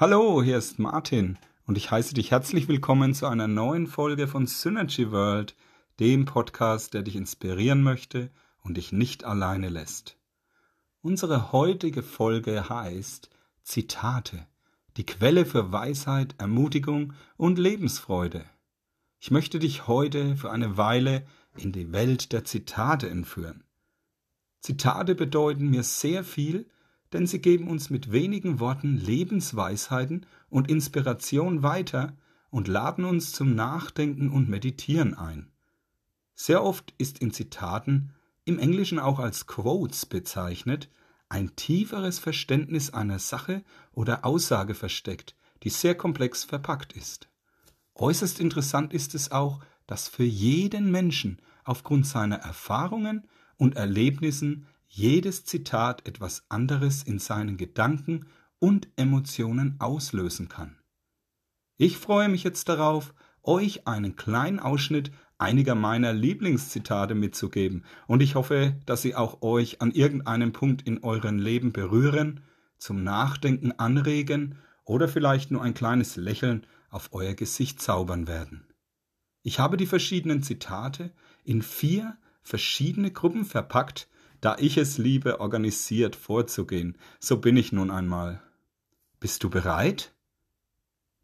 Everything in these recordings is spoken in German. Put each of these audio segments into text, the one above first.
Hallo, hier ist Martin und ich heiße dich herzlich willkommen zu einer neuen Folge von Synergy World, dem Podcast, der dich inspirieren möchte und dich nicht alleine lässt. Unsere heutige Folge heißt Zitate, die Quelle für Weisheit, Ermutigung und Lebensfreude. Ich möchte dich heute für eine Weile in die Welt der Zitate entführen. Zitate bedeuten mir sehr viel, denn sie geben uns mit wenigen Worten Lebensweisheiten und Inspiration weiter und laden uns zum Nachdenken und Meditieren ein. Sehr oft ist in Zitaten, im Englischen auch als Quotes bezeichnet, ein tieferes Verständnis einer Sache oder Aussage versteckt, die sehr komplex verpackt ist. Äußerst interessant ist es auch, dass für jeden Menschen aufgrund seiner Erfahrungen und Erlebnissen jedes Zitat etwas anderes in seinen Gedanken und Emotionen auslösen kann. Ich freue mich jetzt darauf, euch einen kleinen Ausschnitt einiger meiner Lieblingszitate mitzugeben, und ich hoffe, dass sie auch euch an irgendeinem Punkt in eurem Leben berühren, zum Nachdenken anregen oder vielleicht nur ein kleines Lächeln auf euer Gesicht zaubern werden. Ich habe die verschiedenen Zitate in vier verschiedene Gruppen verpackt, da ich es liebe, organisiert vorzugehen. So bin ich nun einmal. Bist du bereit?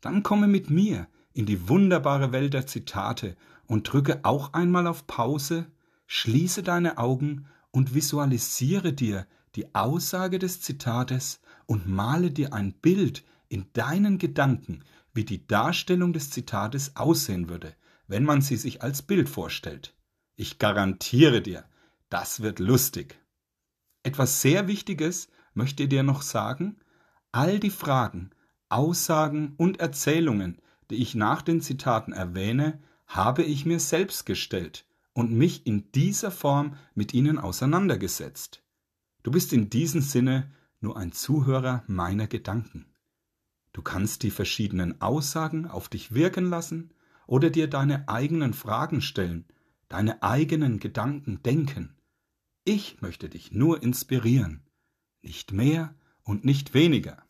Dann komme mit mir in die wunderbare Welt der Zitate und drücke auch einmal auf Pause, schließe deine Augen und visualisiere dir die Aussage des Zitates und male dir ein Bild in deinen Gedanken, wie die Darstellung des Zitates aussehen würde, wenn man sie sich als Bild vorstellt. Ich garantiere dir, das wird lustig. Etwas sehr Wichtiges möchte dir noch sagen. All die Fragen, Aussagen und Erzählungen, die ich nach den Zitaten erwähne, habe ich mir selbst gestellt und mich in dieser Form mit ihnen auseinandergesetzt. Du bist in diesem Sinne nur ein Zuhörer meiner Gedanken. Du kannst die verschiedenen Aussagen auf dich wirken lassen oder dir deine eigenen Fragen stellen, deine eigenen Gedanken denken. Ich möchte dich nur inspirieren, nicht mehr und nicht weniger.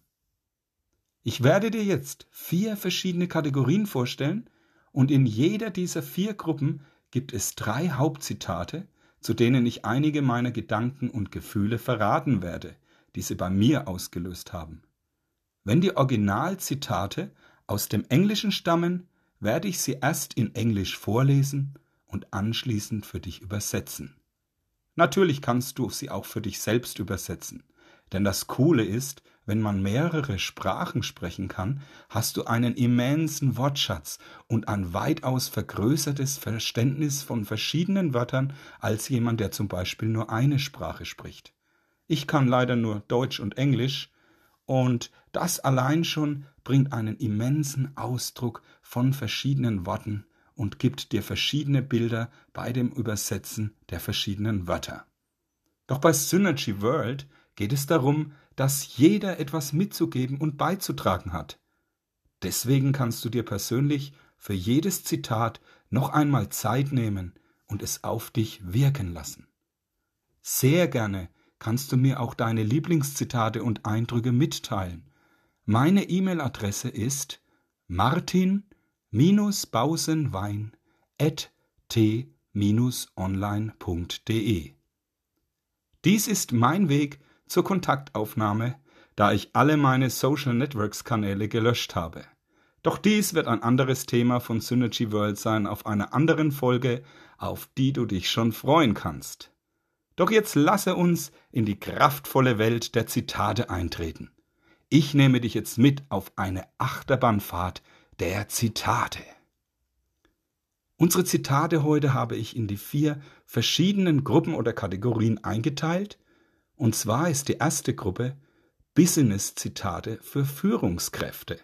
Ich werde dir jetzt vier verschiedene Kategorien vorstellen und in jeder dieser vier Gruppen gibt es drei Hauptzitate, zu denen ich einige meiner Gedanken und Gefühle verraten werde, die sie bei mir ausgelöst haben. Wenn die Originalzitate aus dem Englischen stammen, werde ich sie erst in Englisch vorlesen und anschließend für dich übersetzen. Natürlich kannst du sie auch für dich selbst übersetzen. Denn das Coole ist, wenn man mehrere Sprachen sprechen kann, hast du einen immensen Wortschatz und ein weitaus vergrößertes Verständnis von verschiedenen Wörtern als jemand, der zum Beispiel nur eine Sprache spricht. Ich kann leider nur Deutsch und Englisch, und das allein schon bringt einen immensen Ausdruck von verschiedenen Worten und gibt dir verschiedene Bilder bei dem Übersetzen der verschiedenen Wörter. Doch bei Synergy World geht es darum, dass jeder etwas mitzugeben und beizutragen hat. Deswegen kannst du dir persönlich für jedes Zitat noch einmal Zeit nehmen und es auf dich wirken lassen. Sehr gerne kannst du mir auch deine Lieblingszitate und Eindrücke mitteilen. Meine E-Mail-Adresse ist martin bausenwein at t-online.de. Dies ist mein Weg zur Kontaktaufnahme, da ich alle meine Social Networks Kanäle gelöscht habe. Doch dies wird ein anderes Thema von Synergy World sein auf einer anderen Folge, auf die du dich schon freuen kannst. Doch jetzt lasse uns in die kraftvolle Welt der Zitate eintreten. Ich nehme dich jetzt mit auf eine Achterbahnfahrt der Zitate. Unsere Zitate heute habe ich in die vier verschiedenen Gruppen oder Kategorien eingeteilt. Und zwar ist die erste Gruppe Business-Zitate für Führungskräfte.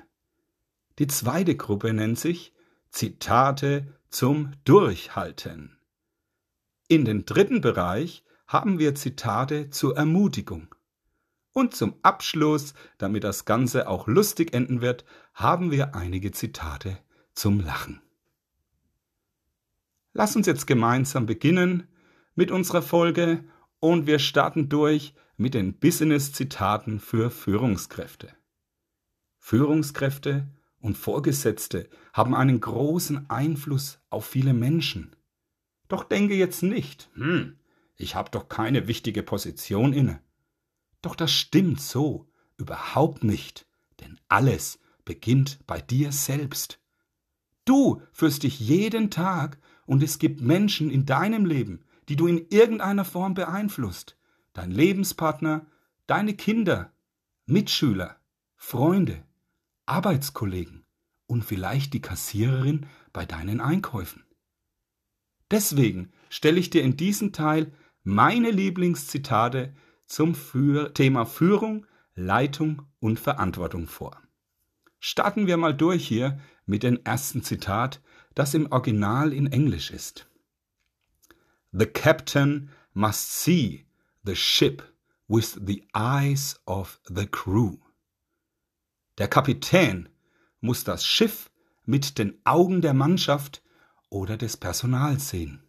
Die zweite Gruppe nennt sich Zitate zum Durchhalten. In den dritten Bereich haben wir Zitate zur Ermutigung. Und zum Abschluss, damit das Ganze auch lustig enden wird, haben wir einige Zitate zum Lachen. Lass uns jetzt gemeinsam beginnen mit unserer Folge und wir starten durch mit den Business-Zitaten für Führungskräfte. Führungskräfte und Vorgesetzte haben einen großen Einfluss auf viele Menschen. Doch denke jetzt nicht, hm, ich habe doch keine wichtige Position inne. Doch das stimmt so überhaupt nicht, denn alles beginnt bei dir selbst. Du führst dich jeden Tag und es gibt Menschen in deinem Leben, die du in irgendeiner Form beeinflusst. Dein Lebenspartner, deine Kinder, Mitschüler, Freunde, Arbeitskollegen und vielleicht die Kassiererin bei deinen Einkäufen. Deswegen stelle ich dir in diesem Teil meine Lieblingszitate zum Thema Führung, Leitung und Verantwortung vor. Starten wir mal durch hier mit dem ersten Zitat, das im Original in Englisch ist. The captain must see the ship with the eyes of the crew. Der Kapitän muss das Schiff mit den Augen der Mannschaft oder des Personals sehen.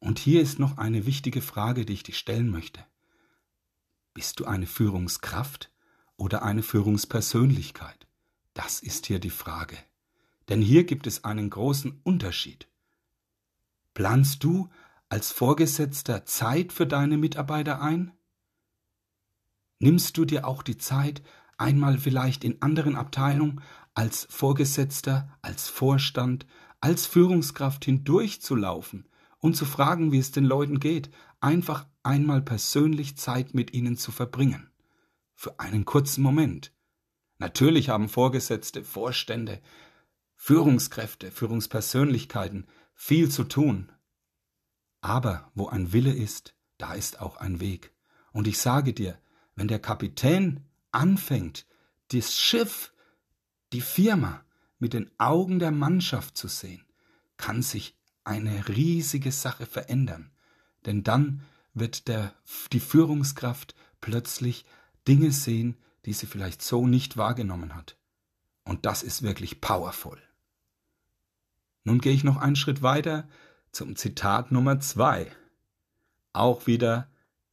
Und hier ist noch eine wichtige Frage, die ich dir stellen möchte. Bist du eine Führungskraft oder eine Führungspersönlichkeit? Das ist hier die Frage. Denn hier gibt es einen großen Unterschied. Planst du als Vorgesetzter Zeit für deine Mitarbeiter ein? Nimmst du dir auch die Zeit, einmal vielleicht in anderen Abteilungen als Vorgesetzter, als Vorstand, als Führungskraft hindurchzulaufen und zu fragen, wie es den Leuten geht, einfach einmal persönlich Zeit mit ihnen zu verbringen. Für einen kurzen Moment. Natürlich haben Vorgesetzte, Vorstände, Führungskräfte, Führungspersönlichkeiten viel zu tun. Aber wo ein Wille ist, da ist auch ein Weg. Und ich sage dir, wenn der Kapitän anfängt, das Schiff, die Firma mit den Augen der Mannschaft zu sehen, kann sich eine riesige Sache verändern. Denn dann wird der, die Führungskraft plötzlich Dinge sehen, die sie vielleicht so nicht wahrgenommen hat. Und das ist wirklich powerful. Nun gehe ich noch einen Schritt weiter zum Zitat Nummer zwei. Auch wieder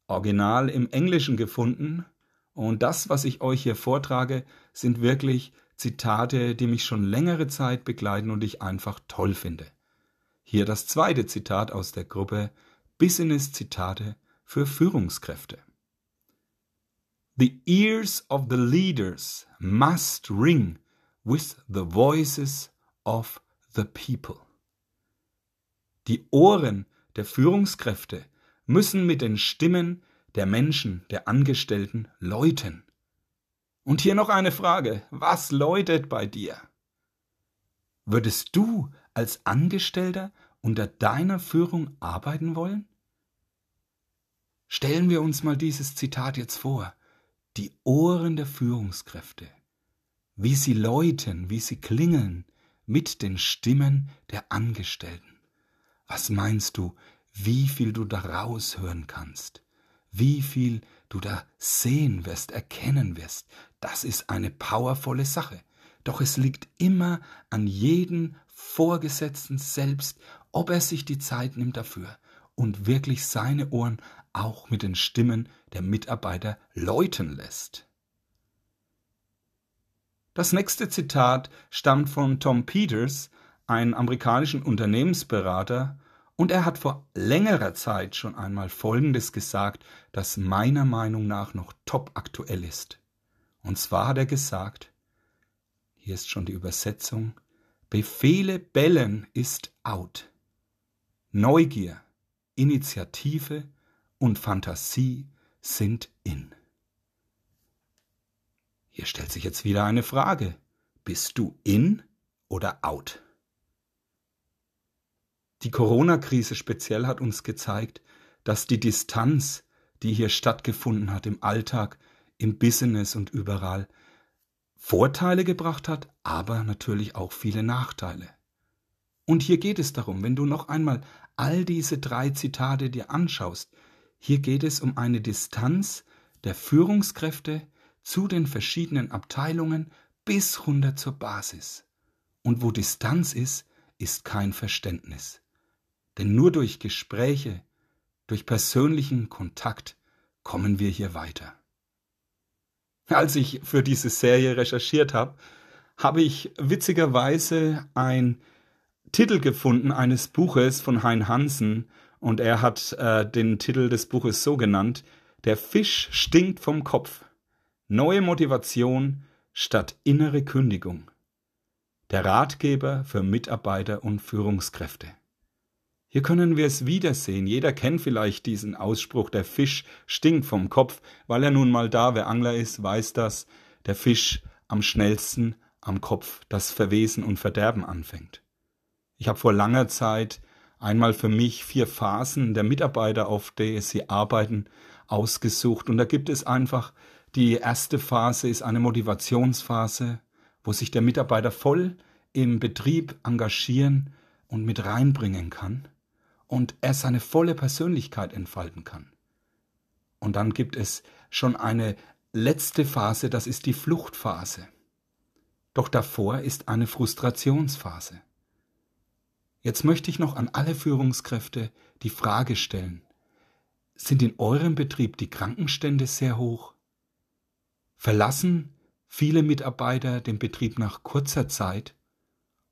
original im Englischen gefunden. Und das, was ich euch hier vortrage, sind wirklich Zitate, die mich schon längere Zeit begleiten und ich einfach toll finde. Hier das zweite Zitat aus der Gruppe Business-Zitate für Führungskräfte. The ears of the leaders must ring with the voices of the people. Die Ohren der Führungskräfte müssen mit den Stimmen der Menschen, der Angestellten läuten. Und hier noch eine Frage. Was läutet bei dir? Würdest du als Angestellter unter deiner Führung arbeiten wollen? Stellen wir uns mal dieses Zitat jetzt vor. Die Ohren der Führungskräfte, wie sie läuten, wie sie klingeln mit den Stimmen der Angestellten. Was meinst du, wie viel du daraus hören kannst? Wie viel du da sehen wirst, erkennen wirst? Das ist eine powervolle Sache. Doch es liegt immer an jedem Vorgesetzten selbst, ob er sich die Zeit nimmt dafür und wirklich seine Ohren auch mit den Stimmen der Mitarbeiter läuten lässt. Das nächste Zitat stammt von Tom Peters, einem amerikanischen Unternehmensberater, und er hat vor längerer Zeit schon einmal Folgendes gesagt, das meiner Meinung nach noch top aktuell ist. Und zwar hat er gesagt, hier ist schon die Übersetzung, Befehle bellen ist out. Neugier, Initiative und Fantasie sind in. Hier stellt sich jetzt wieder eine Frage. Bist du in oder out? Die Corona-Krise speziell hat uns gezeigt, dass die Distanz, die hier stattgefunden hat im Alltag, im Business und überall, Vorteile gebracht hat, aber natürlich auch viele Nachteile. Und hier geht es darum, wenn du noch einmal all diese drei Zitate dir anschaust, hier geht es um eine Distanz der Führungskräfte zu den verschiedenen Abteilungen bis runter zur Basis. Und wo Distanz ist, ist kein Verständnis. Denn nur durch Gespräche, durch persönlichen Kontakt kommen wir hier weiter. Als ich für diese Serie recherchiert habe, habe ich witzigerweise ein Titel gefunden eines Buches von Hein Hansen und er hat äh, den Titel des Buches so genannt, Der Fisch stinkt vom Kopf. Neue Motivation statt innere Kündigung. Der Ratgeber für Mitarbeiter und Führungskräfte. Hier können wir es wiedersehen. Jeder kennt vielleicht diesen Ausspruch, der Fisch stinkt vom Kopf, weil er nun mal da, wer Angler ist, weiß das, der Fisch am schnellsten am Kopf das Verwesen und Verderben anfängt. Ich habe vor langer Zeit einmal für mich vier Phasen der Mitarbeiter, auf der sie arbeiten, ausgesucht. Und da gibt es einfach, die erste Phase ist eine Motivationsphase, wo sich der Mitarbeiter voll im Betrieb engagieren und mit reinbringen kann und er seine volle Persönlichkeit entfalten kann. Und dann gibt es schon eine letzte Phase, das ist die Fluchtphase. Doch davor ist eine Frustrationsphase. Jetzt möchte ich noch an alle Führungskräfte die Frage stellen, sind in eurem Betrieb die Krankenstände sehr hoch? Verlassen viele Mitarbeiter den Betrieb nach kurzer Zeit?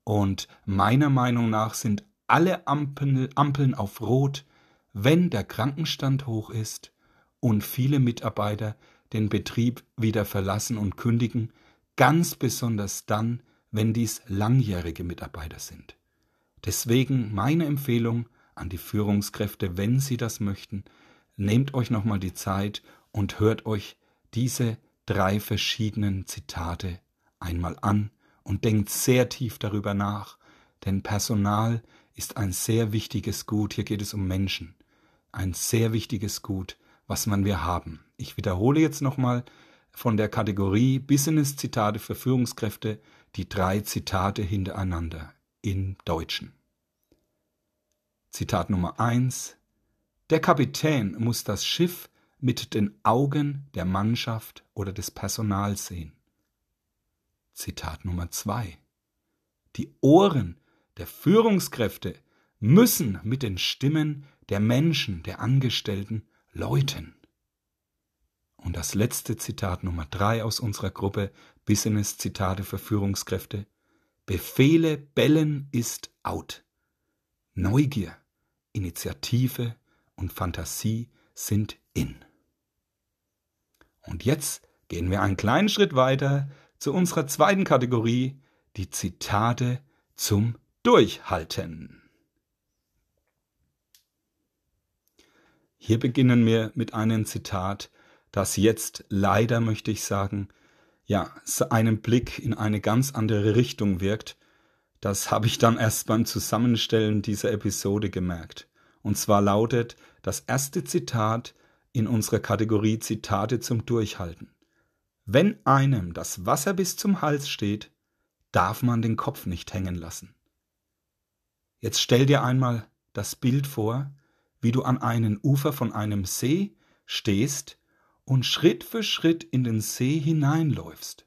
Und meiner Meinung nach sind alle Ampeln auf Rot, wenn der Krankenstand hoch ist und viele Mitarbeiter den Betrieb wieder verlassen und kündigen, ganz besonders dann, wenn dies langjährige Mitarbeiter sind. Deswegen meine Empfehlung an die Führungskräfte, wenn sie das möchten, nehmt euch nochmal die Zeit und hört euch diese drei verschiedenen Zitate einmal an und denkt sehr tief darüber nach, denn Personal ist ein sehr wichtiges Gut, hier geht es um Menschen, ein sehr wichtiges Gut, was man wir haben. Ich wiederhole jetzt nochmal von der Kategorie Business-Zitate für Führungskräfte die drei Zitate hintereinander in Deutschen. Zitat Nummer eins: Der Kapitän muss das Schiff mit den Augen der Mannschaft oder des Personals sehen. Zitat Nummer zwei: Die Ohren der Führungskräfte müssen mit den Stimmen der Menschen, der Angestellten läuten. Und das letzte Zitat Nummer drei aus unserer Gruppe Business Zitate für Führungskräfte. Befehle bellen ist out. Neugier, Initiative und Fantasie sind in. Und jetzt gehen wir einen kleinen Schritt weiter zu unserer zweiten Kategorie, die Zitate zum Durchhalten. Hier beginnen wir mit einem Zitat das jetzt leider, möchte ich sagen, ja, einen Blick in eine ganz andere Richtung wirkt, das habe ich dann erst beim Zusammenstellen dieser Episode gemerkt. Und zwar lautet das erste Zitat in unserer Kategorie Zitate zum Durchhalten. Wenn einem das Wasser bis zum Hals steht, darf man den Kopf nicht hängen lassen. Jetzt stell dir einmal das Bild vor, wie du an einem Ufer von einem See stehst und Schritt für Schritt in den See hineinläufst.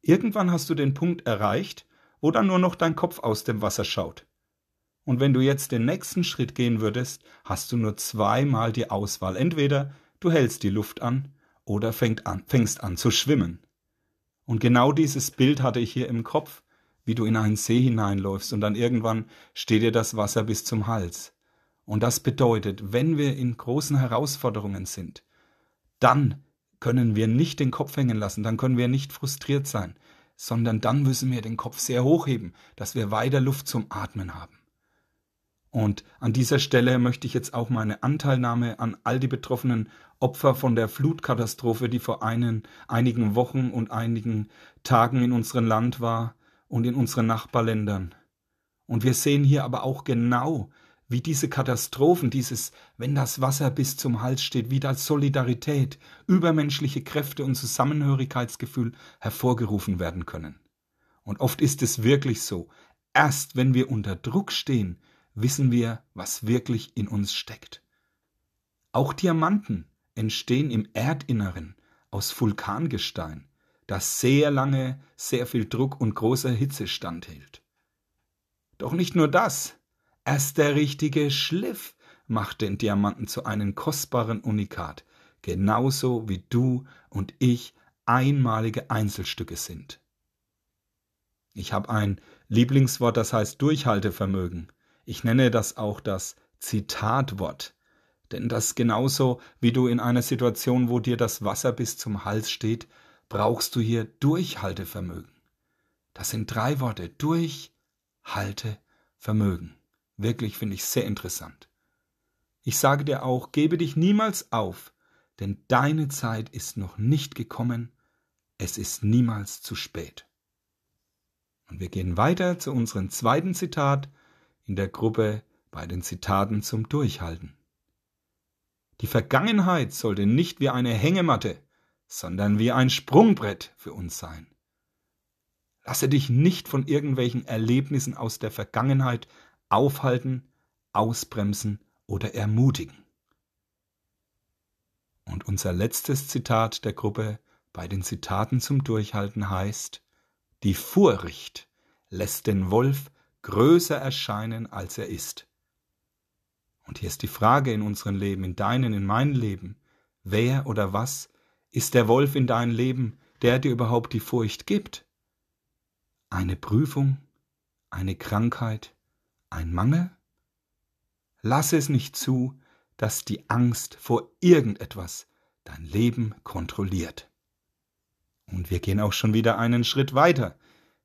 Irgendwann hast du den Punkt erreicht, dann nur noch dein Kopf aus dem Wasser schaut. Und wenn du jetzt den nächsten Schritt gehen würdest, hast du nur zweimal die Auswahl. Entweder du hältst die Luft an oder an, fängst an zu schwimmen. Und genau dieses Bild hatte ich hier im Kopf, wie du in einen See hineinläufst und dann irgendwann steht dir das Wasser bis zum Hals. Und das bedeutet, wenn wir in großen Herausforderungen sind, dann können wir nicht den Kopf hängen lassen, dann können wir nicht frustriert sein, sondern dann müssen wir den Kopf sehr hochheben, dass wir weiter Luft zum Atmen haben. Und an dieser Stelle möchte ich jetzt auch meine Anteilnahme an all die betroffenen Opfer von der Flutkatastrophe, die vor einen, einigen Wochen und einigen Tagen in unserem Land war und in unseren Nachbarländern. Und wir sehen hier aber auch genau, wie diese Katastrophen, dieses, wenn das Wasser bis zum Hals steht, wie das Solidarität, übermenschliche Kräfte und Zusammenhörigkeitsgefühl hervorgerufen werden können. Und oft ist es wirklich so, erst wenn wir unter Druck stehen, wissen wir, was wirklich in uns steckt. Auch Diamanten entstehen im Erdinneren aus Vulkangestein, das sehr lange sehr viel Druck und großer Hitze standhält. Doch nicht nur das, Erst der richtige Schliff macht den Diamanten zu einem kostbaren Unikat, genauso wie du und ich einmalige Einzelstücke sind. Ich habe ein Lieblingswort, das heißt Durchhaltevermögen. Ich nenne das auch das Zitatwort. Denn das genauso wie du in einer Situation, wo dir das Wasser bis zum Hals steht, brauchst du hier Durchhaltevermögen. Das sind drei Worte. Durchhaltevermögen. Wirklich finde ich sehr interessant. Ich sage dir auch, gebe dich niemals auf, denn deine Zeit ist noch nicht gekommen, es ist niemals zu spät. Und wir gehen weiter zu unserem zweiten Zitat in der Gruppe bei den Zitaten zum Durchhalten. Die Vergangenheit sollte nicht wie eine Hängematte, sondern wie ein Sprungbrett für uns sein. Lasse dich nicht von irgendwelchen Erlebnissen aus der Vergangenheit aufhalten, ausbremsen oder ermutigen. Und unser letztes Zitat der Gruppe bei den Zitaten zum Durchhalten heißt, die Furcht lässt den Wolf größer erscheinen, als er ist. Und hier ist die Frage in unserem Leben, in deinem, in meinem Leben, wer oder was ist der Wolf in deinem Leben, der dir überhaupt die Furcht gibt? Eine Prüfung, eine Krankheit, ein Mangel? Lass es nicht zu, dass die Angst vor irgendetwas dein Leben kontrolliert. Und wir gehen auch schon wieder einen Schritt weiter.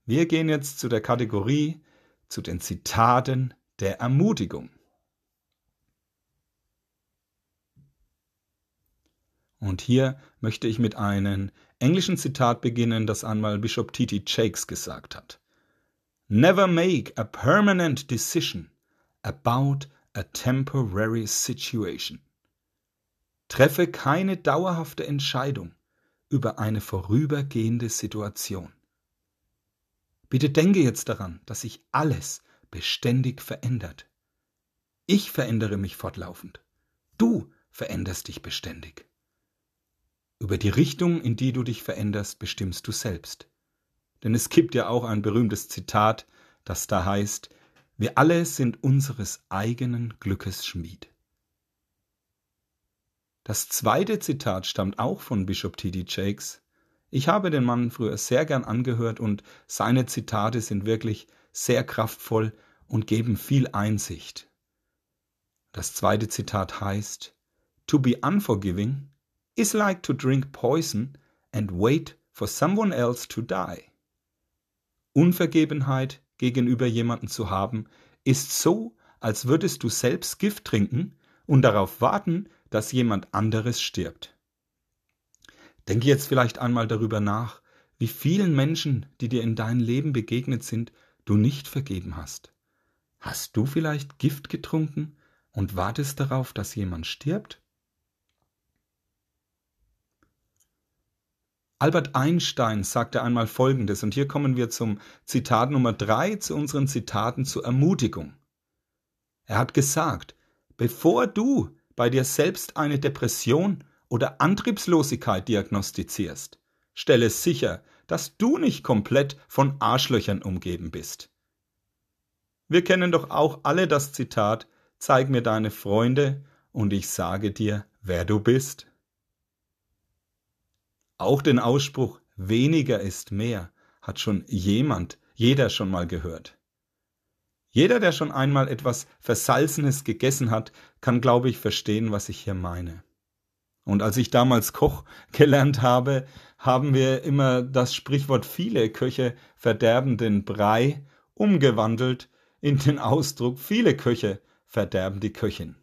Wir gehen jetzt zu der Kategorie, zu den Zitaten der Ermutigung. Und hier möchte ich mit einem englischen Zitat beginnen, das einmal Bishop T.T. Jakes gesagt hat. Never make a permanent decision about a temporary situation. Treffe keine dauerhafte Entscheidung über eine vorübergehende Situation. Bitte denke jetzt daran, dass sich alles beständig verändert. Ich verändere mich fortlaufend. Du veränderst dich beständig. Über die Richtung, in die du dich veränderst, bestimmst du selbst. Denn es gibt ja auch ein berühmtes Zitat, das da heißt, wir alle sind unseres eigenen Glückes Schmied. Das zweite Zitat stammt auch von Bishop T.D. Jakes. Ich habe den Mann früher sehr gern angehört und seine Zitate sind wirklich sehr kraftvoll und geben viel Einsicht. Das zweite Zitat heißt, To be unforgiving is like to drink poison and wait for someone else to die. Unvergebenheit gegenüber jemanden zu haben, ist so, als würdest du selbst Gift trinken und darauf warten, dass jemand anderes stirbt. Denke jetzt vielleicht einmal darüber nach, wie vielen Menschen, die dir in deinem Leben begegnet sind, du nicht vergeben hast. Hast du vielleicht Gift getrunken und wartest darauf, dass jemand stirbt? Albert Einstein sagte einmal Folgendes, und hier kommen wir zum Zitat Nummer drei zu unseren Zitaten zur Ermutigung. Er hat gesagt, bevor du bei dir selbst eine Depression oder Antriebslosigkeit diagnostizierst, stelle sicher, dass du nicht komplett von Arschlöchern umgeben bist. Wir kennen doch auch alle das Zitat, zeig mir deine Freunde und ich sage dir, wer du bist. Auch den Ausspruch weniger ist mehr hat schon jemand, jeder schon mal gehört. Jeder, der schon einmal etwas Versalzenes gegessen hat, kann, glaube ich, verstehen, was ich hier meine. Und als ich damals Koch gelernt habe, haben wir immer das Sprichwort viele Köche verderben den Brei umgewandelt in den Ausdruck viele Köche verderben die Köchin.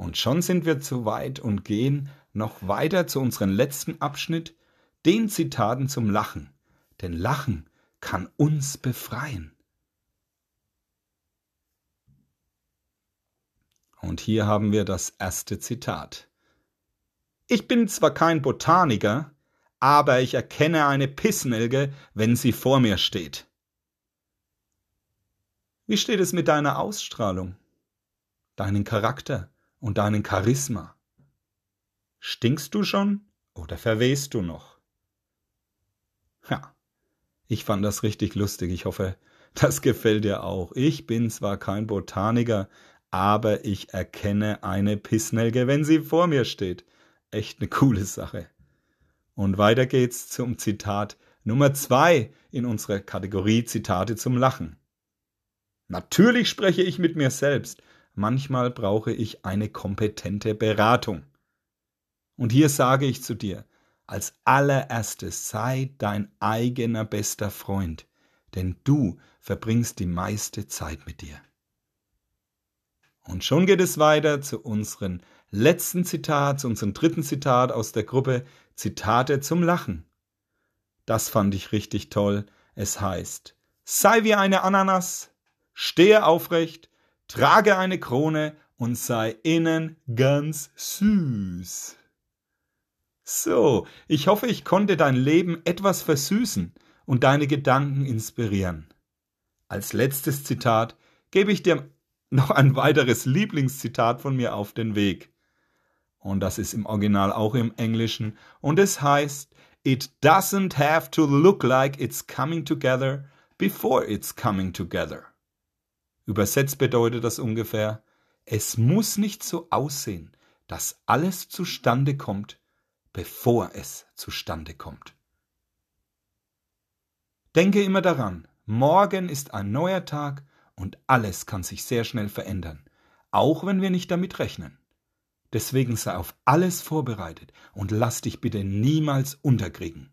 Und schon sind wir zu weit und gehen noch weiter zu unserem letzten Abschnitt, den Zitaten zum Lachen. Denn Lachen kann uns befreien. Und hier haben wir das erste Zitat. Ich bin zwar kein Botaniker, aber ich erkenne eine Pissnelke, wenn sie vor mir steht. Wie steht es mit deiner Ausstrahlung, deinen Charakter und deinen Charisma? Stinkst du schon oder verwehst du noch? Ja, ich fand das richtig lustig. Ich hoffe, das gefällt dir auch. Ich bin zwar kein Botaniker, aber ich erkenne eine Pissnelke, wenn sie vor mir steht. Echt eine coole Sache. Und weiter geht's zum Zitat Nummer zwei in unserer Kategorie Zitate zum Lachen. Natürlich spreche ich mit mir selbst. Manchmal brauche ich eine kompetente Beratung. Und hier sage ich zu dir, als allererstes sei dein eigener bester Freund, denn du verbringst die meiste Zeit mit dir. Und schon geht es weiter zu unserem letzten Zitat, zu unserem dritten Zitat aus der Gruppe Zitate zum Lachen. Das fand ich richtig toll. Es heißt, sei wie eine Ananas, stehe aufrecht, trage eine Krone und sei innen ganz süß. So, ich hoffe, ich konnte dein Leben etwas versüßen und deine Gedanken inspirieren. Als letztes Zitat gebe ich dir noch ein weiteres Lieblingszitat von mir auf den Weg. Und das ist im Original auch im Englischen. Und es heißt, It doesn't have to look like it's coming together before it's coming together. Übersetzt bedeutet das ungefähr, es muss nicht so aussehen, dass alles zustande kommt, bevor es zustande kommt. Denke immer daran, morgen ist ein neuer Tag und alles kann sich sehr schnell verändern, auch wenn wir nicht damit rechnen. Deswegen sei auf alles vorbereitet und lass dich bitte niemals unterkriegen.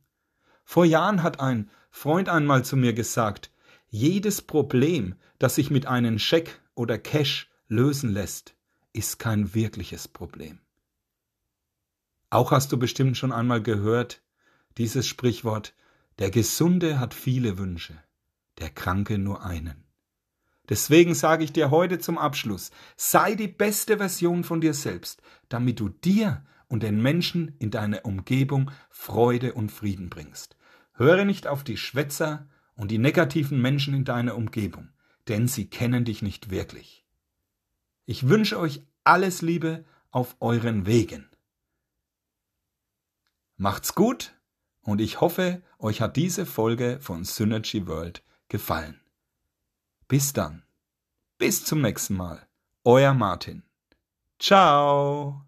Vor Jahren hat ein Freund einmal zu mir gesagt, jedes Problem, das sich mit einem Scheck oder Cash lösen lässt, ist kein wirkliches Problem. Auch hast du bestimmt schon einmal gehört, dieses Sprichwort, der Gesunde hat viele Wünsche, der Kranke nur einen. Deswegen sage ich dir heute zum Abschluss, sei die beste Version von dir selbst, damit du dir und den Menschen in deiner Umgebung Freude und Frieden bringst. Höre nicht auf die Schwätzer und die negativen Menschen in deiner Umgebung, denn sie kennen dich nicht wirklich. Ich wünsche euch alles Liebe auf euren Wegen. Macht's gut und ich hoffe, euch hat diese Folge von Synergy World gefallen. Bis dann. Bis zum nächsten Mal. Euer Martin. Ciao.